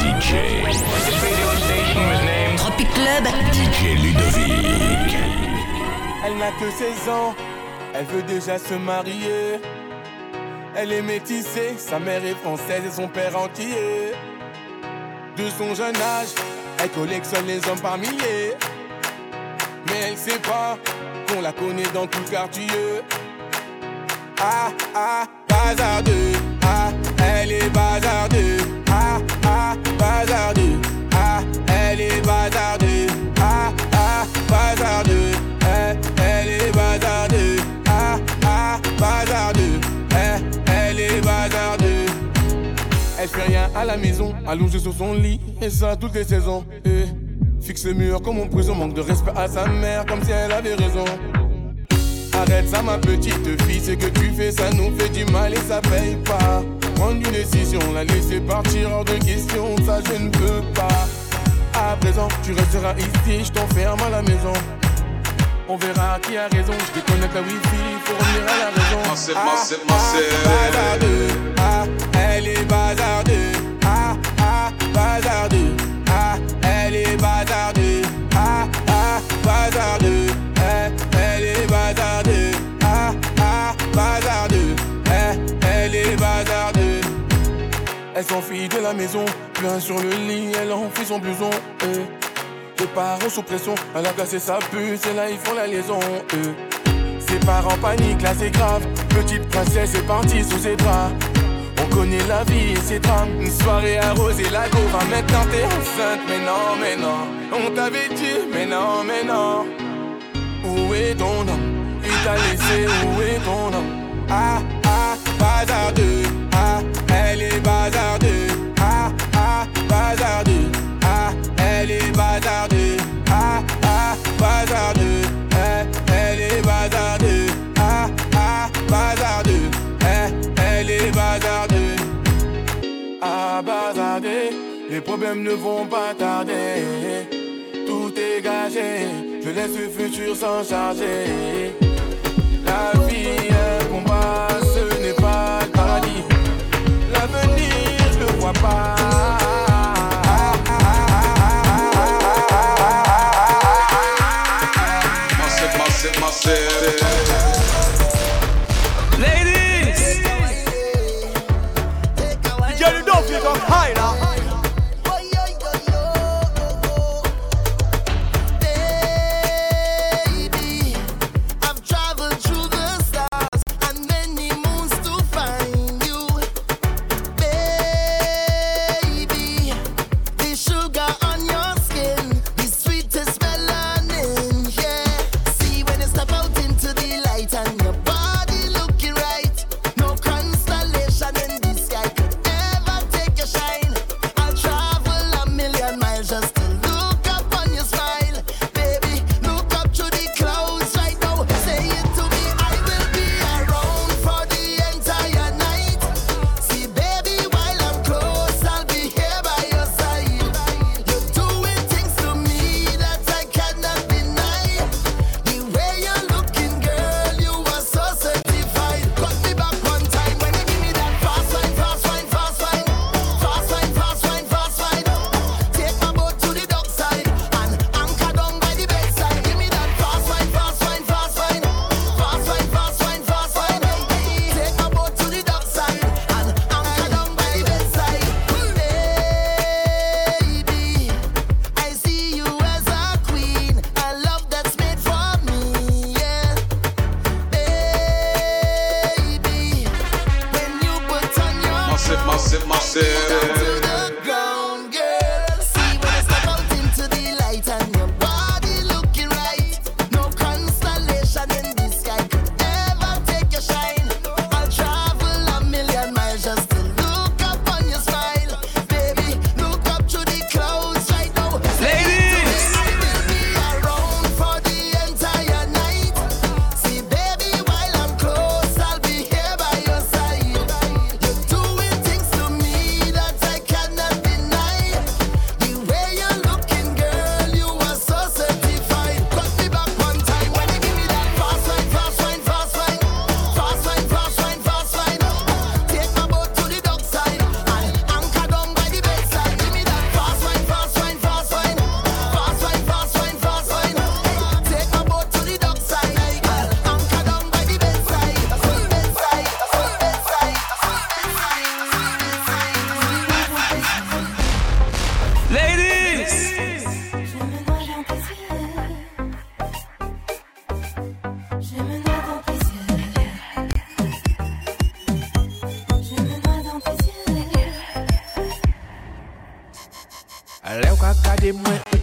DJ. Tropic Club. DJ Ludovic. Elle n'a que 16 ans, elle veut déjà se marier. Elle est métissée, sa mère est française et son père entier. De son jeune âge, elle collectionne les hommes par milliers. Mais elle sait pas qu'on la connaît dans tout quartier. Ah ah, bazardeux. Ah, elle est bazardeux. Bazardeux. Ah, elle est bazardeux. Ah ah, bazardeux. Eh, elle est bazardeux. Ah ah, bazardeux. Eh, elle est bazardeux. Elle fait rien à la maison, allongée sur son lit, et ça toutes les saisons. Eh, fixe le mur comme en prison, manque de respect à sa mère, comme si elle avait raison. Arrête ça ma petite fille, ce que tu fais ça nous fait du mal et ça paye pas Prendre une décision, la laisser partir hors de question, ça je ne peux pas À présent tu resteras ici, je t'enferme à la maison on verra qui a raison, je déconnecte la wifi, faut revenir à la raison. Ah, ah, maison, bien sur le lit, elle enfuit son blouson. eh. Les parents sous pression, elle a cassé sa puce et là ils font la liaison. eh. Ses parents paniquent, là c'est grave. Petite princesse est partie sous ses bras. On connaît la vie et ses drames. Une soirée arrosée, la go va maintenant t'es enceinte. Mais non, mais non, on t'avait dit, mais non, mais non. Où est ton homme? Il t'a laissé, où est ton homme? Ah, ah, bazardeux. Ah, elle est bazardeux. Ah, ah, bazardeux. Ah, elle est bazardeux. Ah, ah, bazardeux. Eh, elle est bazardeux. Ah, ah, bazardeux. Eh, elle est bazardeux. Ah, bazardeux. Les problèmes ne vont pas tarder. Tout est gagé. Je laisse le futur s'en charger. La vie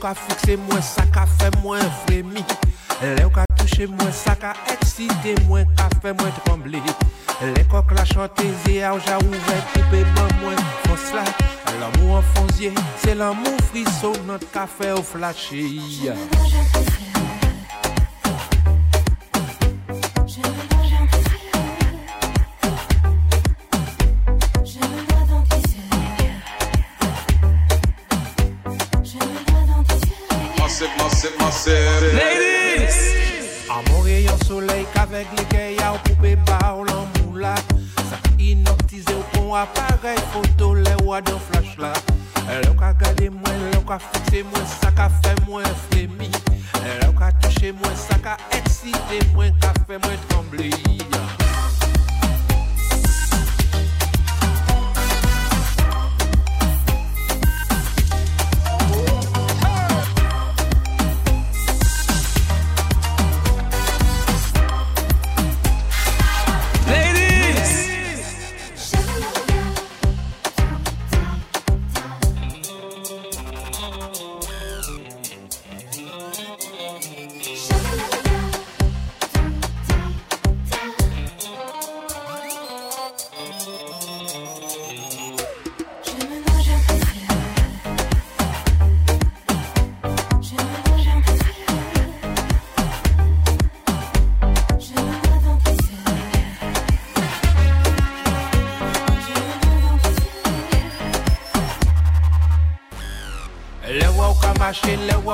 ka fikse mwen, sa ka fe mwen fremi Lè ou ka touche mwen, sa ka eksite mwen, ka fe mwen tremble. Lè kok la chante a ou ja ouve, koupe mwen L'amour en fonzier, c'est l'amour frisson, notre café au flashy sep Ladies Amore yon soley kavek le geya ou poupe ba ou lan mou la Sa inoptize ou pon aparey foto le wadon flash la Lè ou ka gade mwen, lè ou ka fikse mwen, sa ka fe mwen fremi Lè ou ka touche mwen, sa ka eksite mwen, ka fe mwen trembli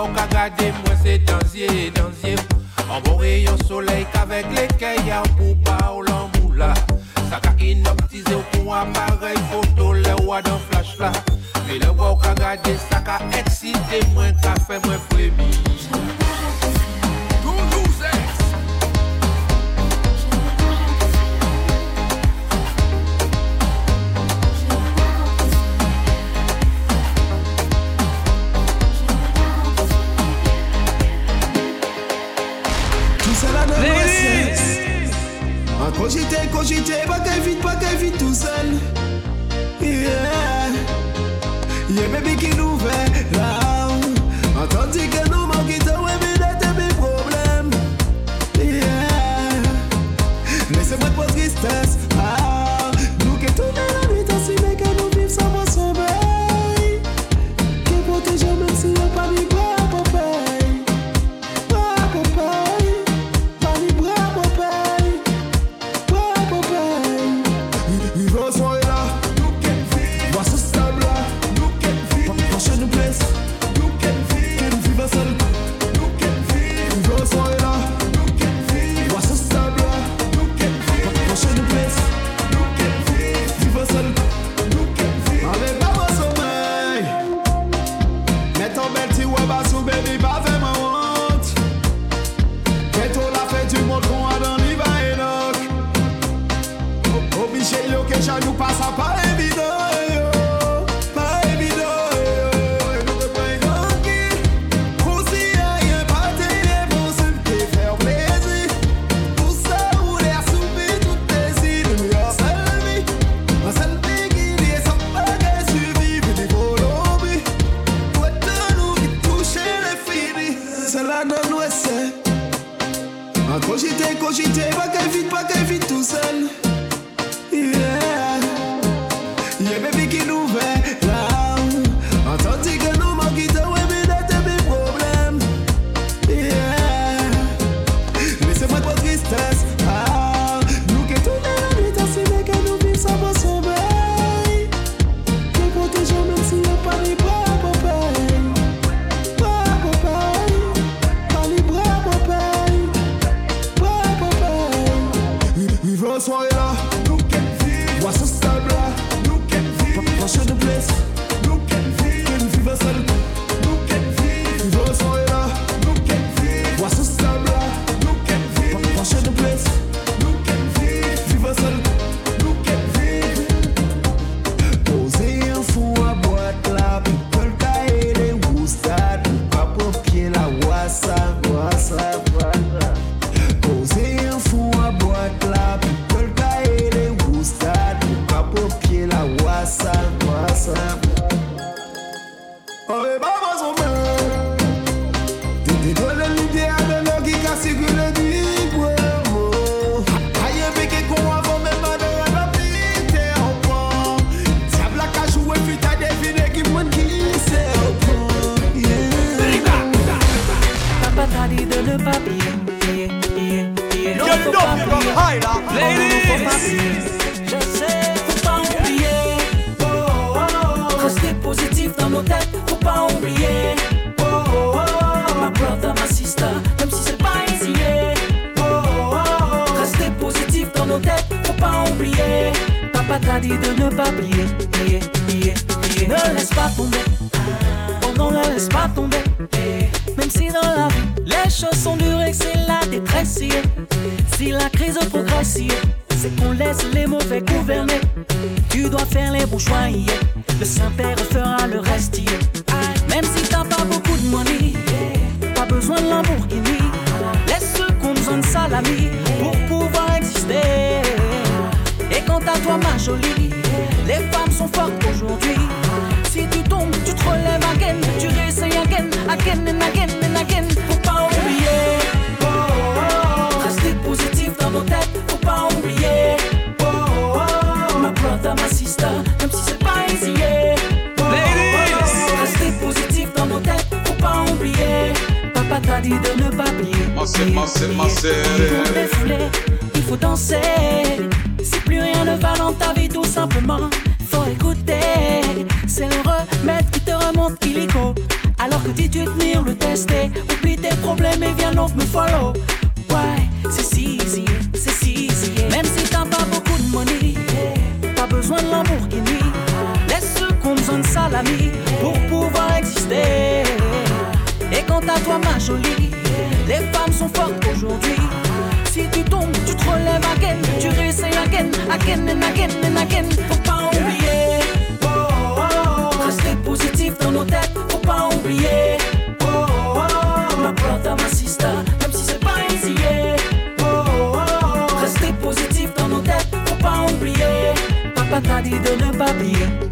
wou ka gade, mwen se danzye, danzye An bon rayon soleil qu'avec les kaya pou ou l'ambou la Sa ka inoptize ou pou appareil photo, le flash la Me le wou ka gade, sa ka excite mwen, ka fe mwen Tout cogité, cogité, pas qu'elle vite, pas qu'elle vite tout seul. Yeah. Yeah, baby qui nous fait là. Entendu que nous manquons de ouais, d'être mes problèmes. Yeah. Laissez-moi de poser tristesse. Cogité, pas qu'elle vite, pas qu'elle vite tout seul. oublier. Oh, oh, oh, ma brother, ma sister, même si c'est pas easy. Oh, oh, oh, restez positif dans nos têtes, faut pas oublier. Papa t'a dit de ne pas plier. Ne laisse pas tomber, oh non, ne laisse pas tomber. Même si dans la vie, les choses sont dures et c'est la détresse. Si la crise progresse, c'est qu'on laisse les mauvais gouverner. Tu dois faire les bons choix. Le Saint-Père fera le reste. Même si t'as pas beaucoup de money, pas besoin de Lamborghini. Laisse qu'on besoin de salami pour pouvoir exister. Et quant à toi, ma jolie, les femmes sont fortes aujourd'hui. Si tu tombes, tu te relèves again. Tu réessayes again, again and again and again. Dit de ne pas plier. Massive, massive, massive. Il faut défouler, il faut danser. Si plus rien ne va dans ta vie, tout simplement, faut écouter. C'est le remède qui te remonte illico. Alors que dis tu tenir le tester. Oublie tes problèmes et viens donc me follow. Ouais, c'est si easy, c'est si easy. Même si t'as pas beaucoup de money, pas besoin de Lamborghini. Laisse ceux qu'on besoin de salami toi, ma jolie, les femmes sont fortes aujourd'hui. Si tu tombes, tu te relèves again, tu réessayes again, again and again and again. Faut pas oublier, rester positif dans nos têtes, faut pas oublier. Ma brother, ma sister, même si c'est pas easy, yeah. Rester positif dans nos têtes, faut pas oublier. Papa t'a dit de ne pas plier.